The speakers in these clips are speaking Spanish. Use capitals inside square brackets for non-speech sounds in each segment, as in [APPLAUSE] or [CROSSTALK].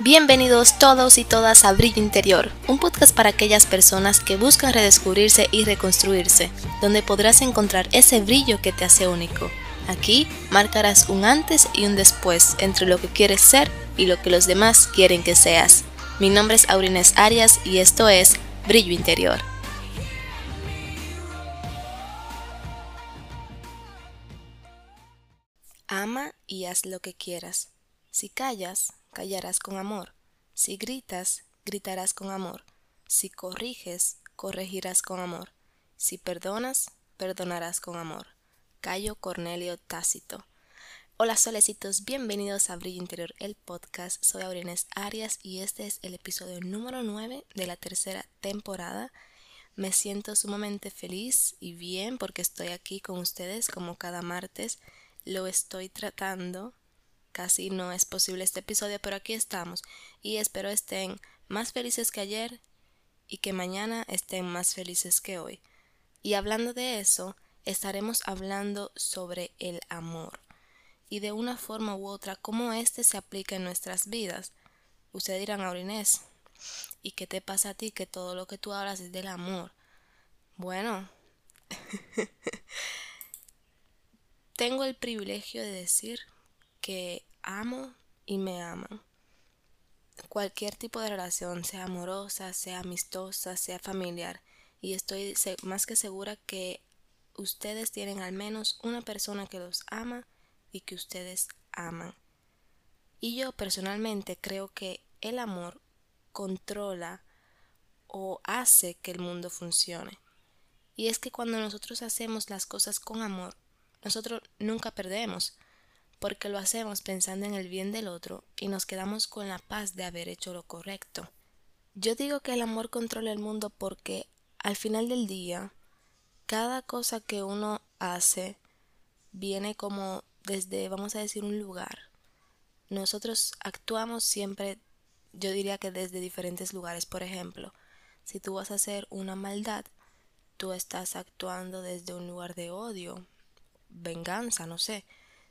Bienvenidos todos y todas a Brillo Interior, un podcast para aquellas personas que buscan redescubrirse y reconstruirse, donde podrás encontrar ese brillo que te hace único. Aquí marcarás un antes y un después entre lo que quieres ser y lo que los demás quieren que seas. Mi nombre es Aurines Arias y esto es Brillo Interior. Ama y haz lo que quieras. Si callas, callarás con amor. Si gritas, gritarás con amor. Si corriges, corregirás con amor. Si perdonas, perdonarás con amor. Cayo Cornelio Tácito. Hola solecitos, bienvenidos a Brillo Interior, el podcast. Soy Aurines Arias y este es el episodio número 9 de la tercera temporada. Me siento sumamente feliz y bien porque estoy aquí con ustedes como cada martes. Lo estoy tratando Casi no es posible este episodio, pero aquí estamos y espero estén más felices que ayer y que mañana estén más felices que hoy. Y hablando de eso, estaremos hablando sobre el amor y de una forma u otra cómo éste se aplica en nuestras vidas. Ustedes dirán, Aurinés, ¿y qué te pasa a ti que todo lo que tú hablas es del amor? Bueno, [LAUGHS] tengo el privilegio de decir que amo y me aman. Cualquier tipo de relación, sea amorosa, sea amistosa, sea familiar, y estoy más que segura que ustedes tienen al menos una persona que los ama y que ustedes aman. Y yo personalmente creo que el amor controla o hace que el mundo funcione. Y es que cuando nosotros hacemos las cosas con amor, nosotros nunca perdemos, porque lo hacemos pensando en el bien del otro y nos quedamos con la paz de haber hecho lo correcto. Yo digo que el amor controla el mundo porque al final del día, cada cosa que uno hace viene como desde, vamos a decir, un lugar. Nosotros actuamos siempre, yo diría que desde diferentes lugares. Por ejemplo, si tú vas a hacer una maldad, tú estás actuando desde un lugar de odio, venganza, no sé.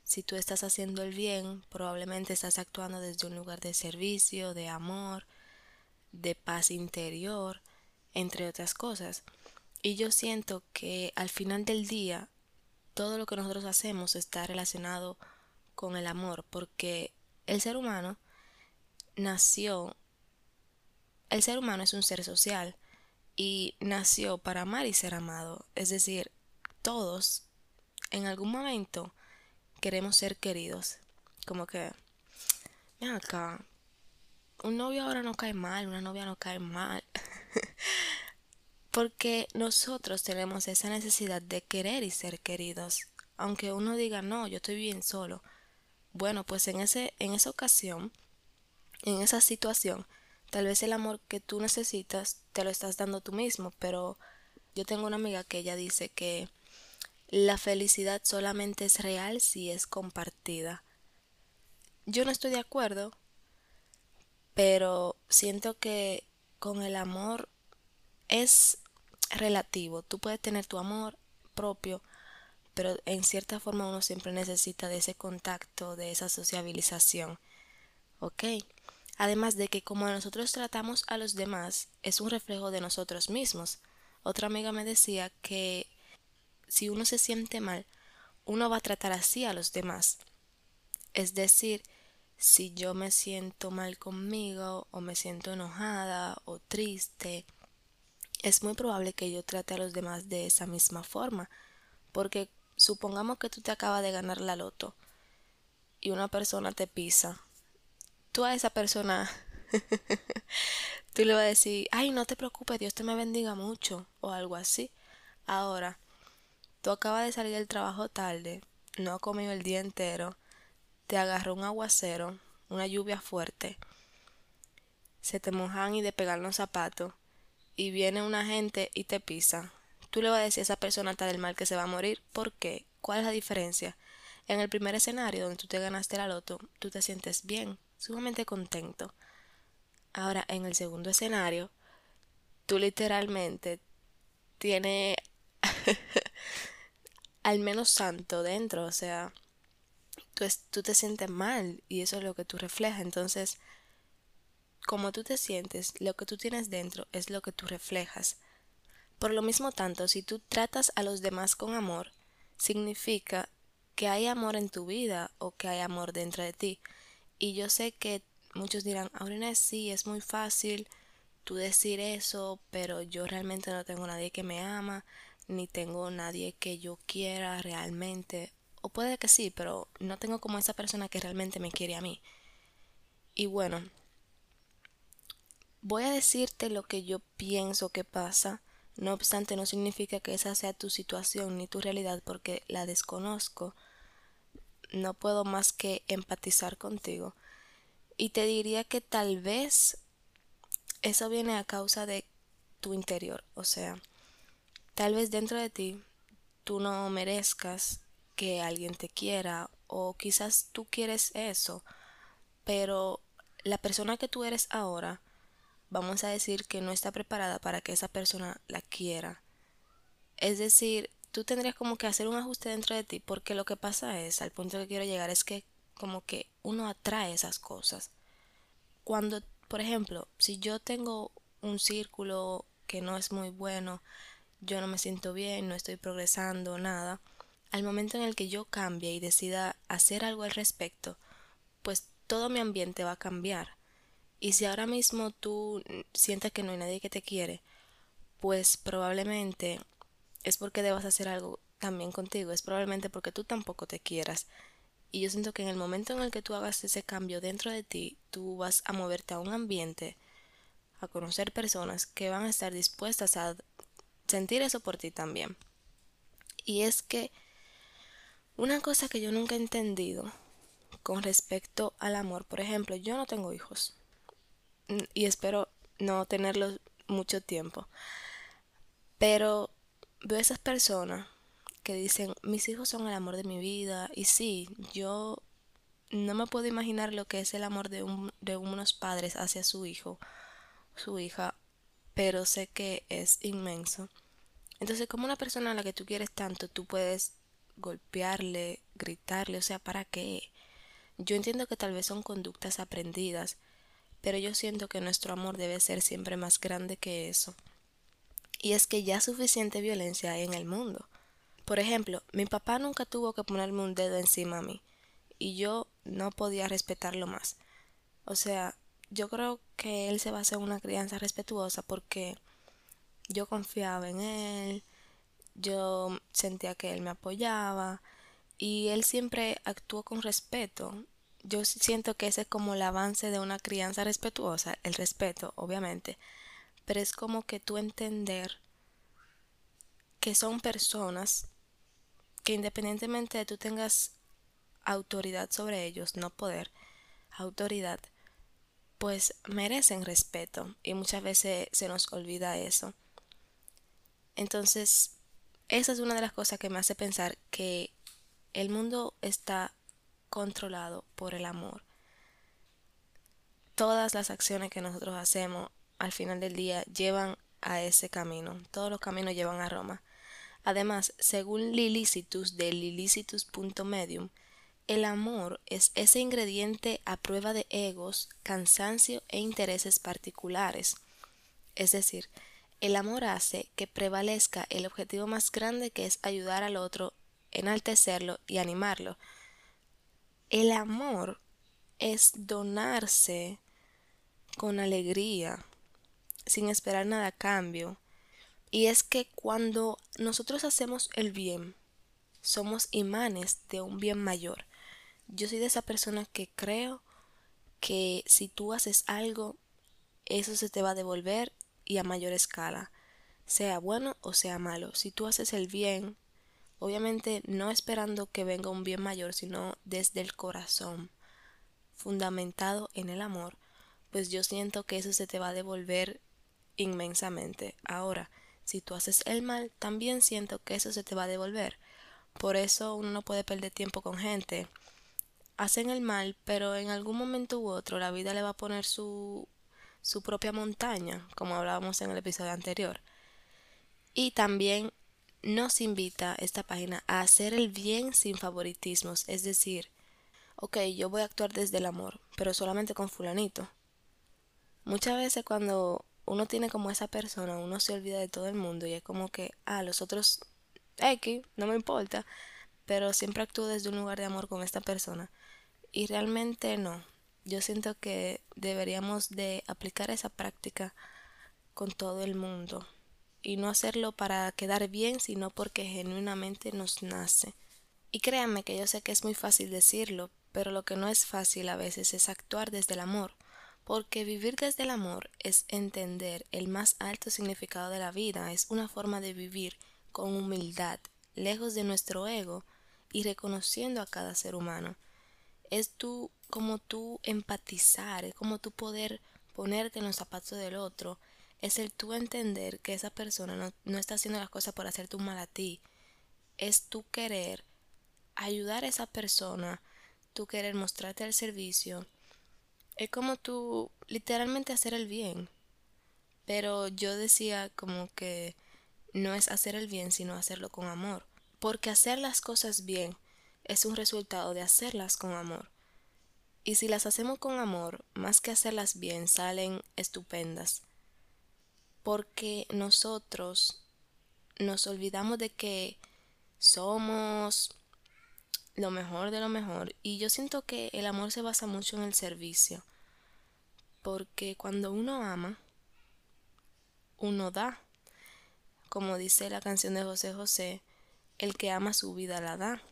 Si tú estás haciendo el bien, probablemente estás actuando desde un lugar de servicio, de amor, de paz interior, entre otras cosas. Y yo siento que al final del día, todo lo que nosotros hacemos está relacionado con el amor, porque el ser humano nació, el ser humano es un ser social y nació para amar y ser amado. Es decir, todos en algún momento queremos ser queridos. Como que, mira acá, un novio ahora no cae mal, una novia no cae mal. [LAUGHS] Porque nosotros tenemos esa necesidad de querer y ser queridos. Aunque uno diga, no, yo estoy bien solo. Bueno, pues en, ese, en esa ocasión, en esa situación, tal vez el amor que tú necesitas te lo estás dando tú mismo. Pero yo tengo una amiga que ella dice que la felicidad solamente es real si es compartida. Yo no estoy de acuerdo, pero siento que con el amor es relativo. Tú puedes tener tu amor propio, pero en cierta forma uno siempre necesita de ese contacto, de esa sociabilización. ¿Ok? Además de que como nosotros tratamos a los demás, es un reflejo de nosotros mismos. Otra amiga me decía que si uno se siente mal, uno va a tratar así a los demás. Es decir, si yo me siento mal conmigo o me siento enojada o triste, es muy probable que yo trate a los demás de esa misma forma, porque supongamos que tú te acabas de ganar la loto y una persona te pisa. Tú a esa persona [LAUGHS] tú le vas a decir, ay, no te preocupes, Dios te me bendiga mucho o algo así. Ahora, Tú acabas de salir del trabajo tarde, no has comido el día entero, te agarró un aguacero, una lluvia fuerte, se te mojan y de pegar los zapatos, y viene una gente y te pisa. Tú le vas a decir a esa persona está del mal que se va a morir. ¿Por qué? ¿Cuál es la diferencia? En el primer escenario donde tú te ganaste la loto, tú te sientes bien, sumamente contento. Ahora, en el segundo escenario, tú literalmente tienes [LAUGHS] al menos santo dentro, o sea, tú, tú te sientes mal y eso es lo que tú reflejas. Entonces, como tú te sientes, lo que tú tienes dentro es lo que tú reflejas. Por lo mismo tanto, si tú tratas a los demás con amor, significa que hay amor en tu vida o que hay amor dentro de ti. Y yo sé que muchos dirán, Aurina, sí, es muy fácil tú decir eso, pero yo realmente no tengo nadie que me ama, ni tengo nadie que yo quiera realmente. O puede que sí, pero no tengo como esa persona que realmente me quiere a mí. Y bueno, voy a decirte lo que yo pienso que pasa. No obstante, no significa que esa sea tu situación ni tu realidad porque la desconozco. No puedo más que empatizar contigo. Y te diría que tal vez eso viene a causa de tu interior. O sea, tal vez dentro de ti tú no merezcas que alguien te quiera o quizás tú quieres eso, pero la persona que tú eres ahora, vamos a decir que no está preparada para que esa persona la quiera. Es decir, tú tendrías como que hacer un ajuste dentro de ti, porque lo que pasa es, al punto que quiero llegar, es que como que uno atrae esas cosas. Cuando por ejemplo, si yo tengo un círculo que no es muy bueno, yo no me siento bien, no estoy progresando, nada, al momento en el que yo cambie y decida hacer algo al respecto, pues todo mi ambiente va a cambiar. Y si ahora mismo tú sientes que no hay nadie que te quiere, pues probablemente es porque debas hacer algo también contigo, es probablemente porque tú tampoco te quieras y yo siento que en el momento en el que tú hagas ese cambio dentro de ti, tú vas a moverte a un ambiente, a conocer personas que van a estar dispuestas a sentir eso por ti también. Y es que una cosa que yo nunca he entendido con respecto al amor, por ejemplo, yo no tengo hijos y espero no tenerlos mucho tiempo, pero veo esas personas que dicen, mis hijos son el amor de mi vida. Y sí, yo no me puedo imaginar lo que es el amor de, un, de unos padres hacia su hijo, su hija, pero sé que es inmenso. Entonces, como una persona a la que tú quieres tanto, tú puedes golpearle, gritarle, o sea, ¿para qué? Yo entiendo que tal vez son conductas aprendidas, pero yo siento que nuestro amor debe ser siempre más grande que eso. Y es que ya suficiente violencia hay en el mundo. Por ejemplo, mi papá nunca tuvo que ponerme un dedo encima a mí y yo no podía respetarlo más. O sea, yo creo que él se va a hacer una crianza respetuosa porque yo confiaba en él, yo sentía que él me apoyaba y él siempre actuó con respeto. Yo siento que ese es como el avance de una crianza respetuosa, el respeto, obviamente, pero es como que tú entender que son personas que independientemente de tú tengas autoridad sobre ellos, no poder, autoridad, pues merecen respeto y muchas veces se nos olvida eso. Entonces, esa es una de las cosas que me hace pensar que el mundo está controlado por el amor. Todas las acciones que nosotros hacemos al final del día llevan a ese camino. Todos los caminos llevan a Roma. Además, según Lilicitus de lilicitus.medium, el amor es ese ingrediente a prueba de egos, cansancio e intereses particulares. Es decir, el amor hace que prevalezca el objetivo más grande que es ayudar al otro, enaltecerlo y animarlo. El amor es donarse con alegría, sin esperar nada a cambio, y es que cuando nosotros hacemos el bien, somos imanes de un bien mayor. Yo soy de esa persona que creo que si tú haces algo, eso se te va a devolver y a mayor escala, sea bueno o sea malo. Si tú haces el bien, obviamente no esperando que venga un bien mayor, sino desde el corazón, fundamentado en el amor, pues yo siento que eso se te va a devolver inmensamente. Ahora, si tú haces el mal, también siento que eso se te va a devolver. Por eso uno no puede perder tiempo con gente. Hacen el mal, pero en algún momento u otro la vida le va a poner su, su propia montaña, como hablábamos en el episodio anterior. Y también nos invita esta página a hacer el bien sin favoritismos, es decir, ok, yo voy a actuar desde el amor, pero solamente con fulanito. Muchas veces cuando uno tiene como esa persona, uno se olvida de todo el mundo y es como que, ah, los otros X, no me importa, pero siempre actúo desde un lugar de amor con esta persona. Y realmente no. Yo siento que deberíamos de aplicar esa práctica con todo el mundo y no hacerlo para quedar bien, sino porque genuinamente nos nace. Y créanme que yo sé que es muy fácil decirlo, pero lo que no es fácil a veces es actuar desde el amor, porque vivir desde el amor es entender el más alto significado de la vida, es una forma de vivir con humildad, lejos de nuestro ego y reconociendo a cada ser humano. Es tú como tú empatizar, es como tú poder ponerte en los zapatos del otro, es el tú entender que esa persona no, no está haciendo las cosas por hacerte un mal a ti, es tú querer ayudar a esa persona, tú querer mostrarte al servicio, es como tú literalmente hacer el bien. Pero yo decía como que no es hacer el bien, sino hacerlo con amor. Porque hacer las cosas bien es un resultado de hacerlas con amor. Y si las hacemos con amor, más que hacerlas bien, salen estupendas. Porque nosotros nos olvidamos de que somos lo mejor de lo mejor. Y yo siento que el amor se basa mucho en el servicio. Porque cuando uno ama, uno da. Como dice la canción de José José, el que ama su vida la da.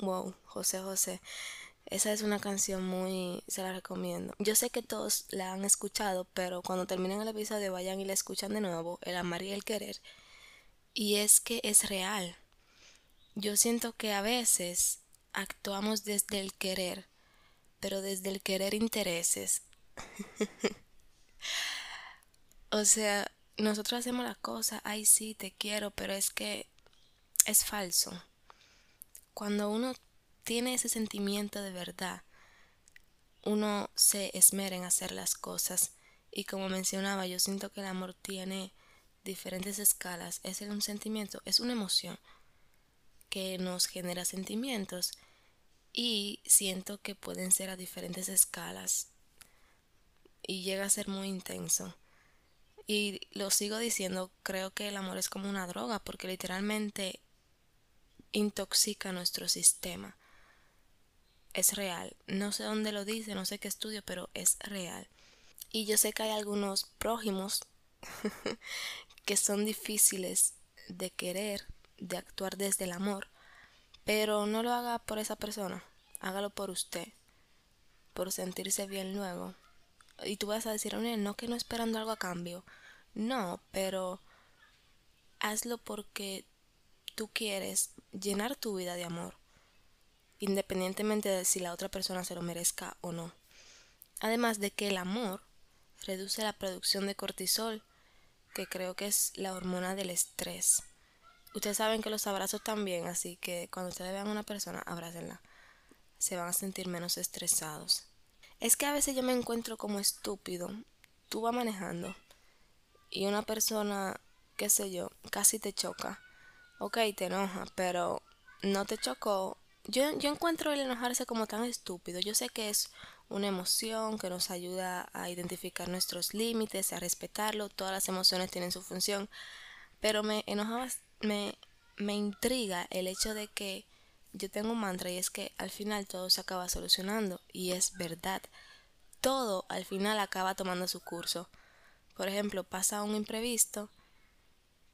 Wow, José José. Esa es una canción muy, se la recomiendo. Yo sé que todos la han escuchado, pero cuando terminen el episodio vayan y la escuchan de nuevo, el amar y el querer. Y es que es real. Yo siento que a veces actuamos desde el querer, pero desde el querer intereses. [LAUGHS] o sea, nosotros hacemos la cosa, ay sí, te quiero, pero es que es falso. Cuando uno tiene ese sentimiento de verdad, uno se esmera en hacer las cosas. Y como mencionaba, yo siento que el amor tiene diferentes escalas. Es un sentimiento, es una emoción que nos genera sentimientos y siento que pueden ser a diferentes escalas y llega a ser muy intenso. Y lo sigo diciendo, creo que el amor es como una droga porque literalmente intoxica nuestro sistema. Es real. No sé dónde lo dice, no sé qué estudio, pero es real. Y yo sé que hay algunos prójimos [LAUGHS] que son difíciles de querer de actuar desde el amor, pero no lo haga por esa persona, hágalo por usted, por sentirse bien luego. Y tú vas a decir, no que no esperando algo a cambio. No, pero hazlo porque tú quieres llenar tu vida de amor, independientemente de si la otra persona se lo merezca o no. Además de que el amor reduce la producción de cortisol, que creo que es la hormona del estrés. Ustedes saben que los abrazos también, así que cuando ustedes vean a una persona, abrácenla. Se van a sentir menos estresados. Es que a veces yo me encuentro como estúpido. Tú vas manejando y una persona, qué sé yo, casi te choca. Ok, te enoja, pero no te chocó. Yo, yo encuentro el enojarse como tan estúpido. Yo sé que es una emoción que nos ayuda a identificar nuestros límites, a respetarlo. Todas las emociones tienen su función. Pero me enojaba me, me intriga el hecho de que yo tengo un mantra y es que al final todo se acaba solucionando y es verdad. Todo al final acaba tomando su curso. Por ejemplo, pasa un imprevisto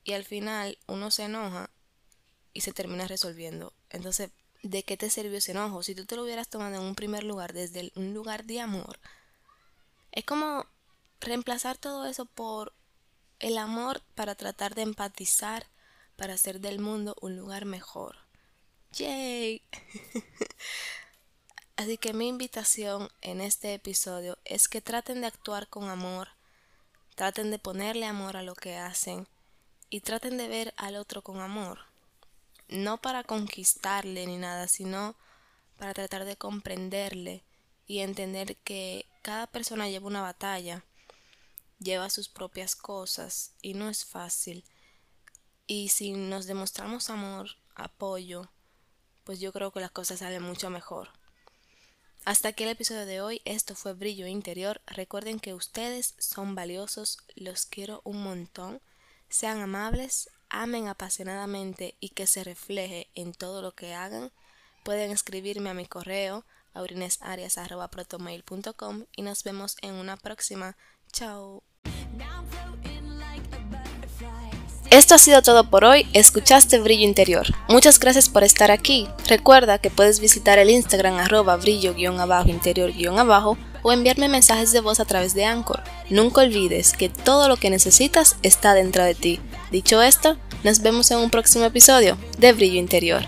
y al final uno se enoja y se termina resolviendo. Entonces, ¿de qué te sirvió ese enojo? Si tú te lo hubieras tomado en un primer lugar, desde un lugar de amor, es como reemplazar todo eso por el amor para tratar de empatizar para hacer del mundo un lugar mejor. ¡Yay! [LAUGHS] Así que mi invitación en este episodio es que traten de actuar con amor, traten de ponerle amor a lo que hacen y traten de ver al otro con amor. No para conquistarle ni nada, sino para tratar de comprenderle y entender que cada persona lleva una batalla, lleva sus propias cosas y no es fácil y si nos demostramos amor, apoyo, pues yo creo que las cosas salen mucho mejor. Hasta aquí el episodio de hoy. Esto fue Brillo Interior. Recuerden que ustedes son valiosos. Los quiero un montón. Sean amables, amen apasionadamente y que se refleje en todo lo que hagan. Pueden escribirme a mi correo aurinesarias.protomail.com y nos vemos en una próxima. Chao. Esto ha sido todo por hoy, escuchaste Brillo Interior. Muchas gracias por estar aquí. Recuerda que puedes visitar el Instagram arroba brillo-interior-abajo o enviarme mensajes de voz a través de Anchor. Nunca olvides que todo lo que necesitas está dentro de ti. Dicho esto, nos vemos en un próximo episodio de Brillo Interior.